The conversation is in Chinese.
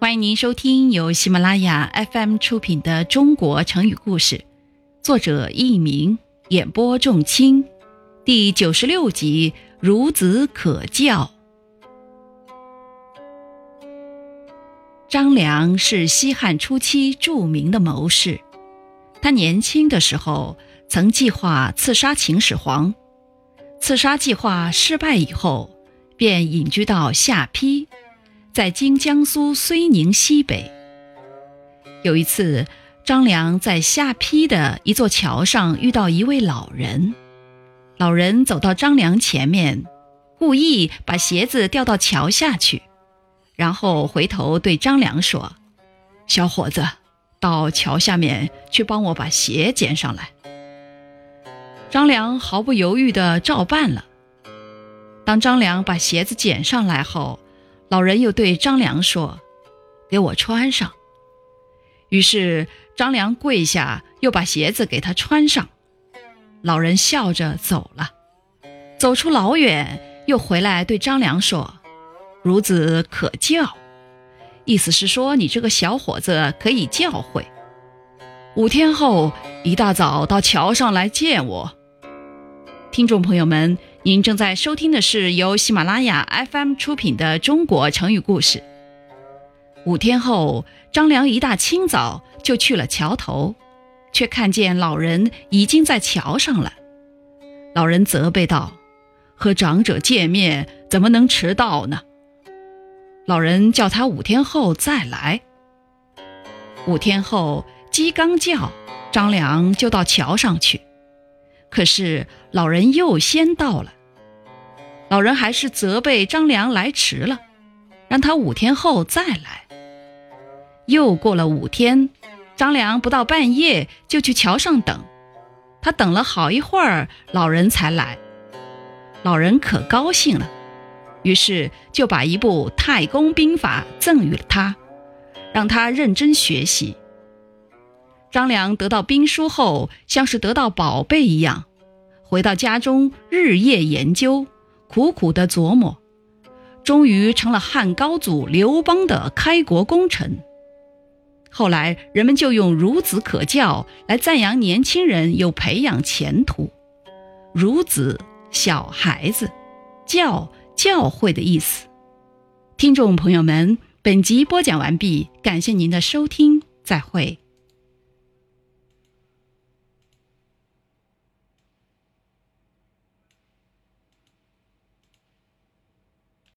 欢迎您收听由喜马拉雅 FM 出品的《中国成语故事》，作者佚名，演播仲卿，第九十六集《孺子可教》。张良是西汉初期著名的谋士，他年轻的时候曾计划刺杀秦始皇，刺杀计划失败以后，便隐居到下邳。在今江苏睢宁西北，有一次，张良在下邳的一座桥上遇到一位老人。老人走到张良前面，故意把鞋子掉到桥下去，然后回头对张良说：“小伙子，到桥下面去帮我把鞋捡上来。”张良毫不犹豫地照办了。当张良把鞋子捡上来后，老人又对张良说：“给我穿上。”于是张良跪下，又把鞋子给他穿上。老人笑着走了，走出老远，又回来对张良说：“孺子可教。”意思是说你这个小伙子可以教诲。五天后一大早到桥上来见我。听众朋友们。您正在收听的是由喜马拉雅 FM 出品的《中国成语故事》。五天后，张良一大清早就去了桥头，却看见老人已经在桥上了。老人责备道：“和长者见面怎么能迟到呢？”老人叫他五天后再来。五天后，鸡刚叫，张良就到桥上去。可是老人又先到了，老人还是责备张良来迟了，让他五天后再来。又过了五天，张良不到半夜就去桥上等，他等了好一会儿，老人才来。老人可高兴了，于是就把一部《太公兵法》赠予了他，让他认真学习。张良得到兵书后，像是得到宝贝一样，回到家中日夜研究，苦苦的琢磨，终于成了汉高祖刘邦的开国功臣。后来人们就用“孺子可教”来赞扬年轻人有培养前途。孺子，小孩子，教，教诲的意思。听众朋友们，本集播讲完毕，感谢您的收听，再会。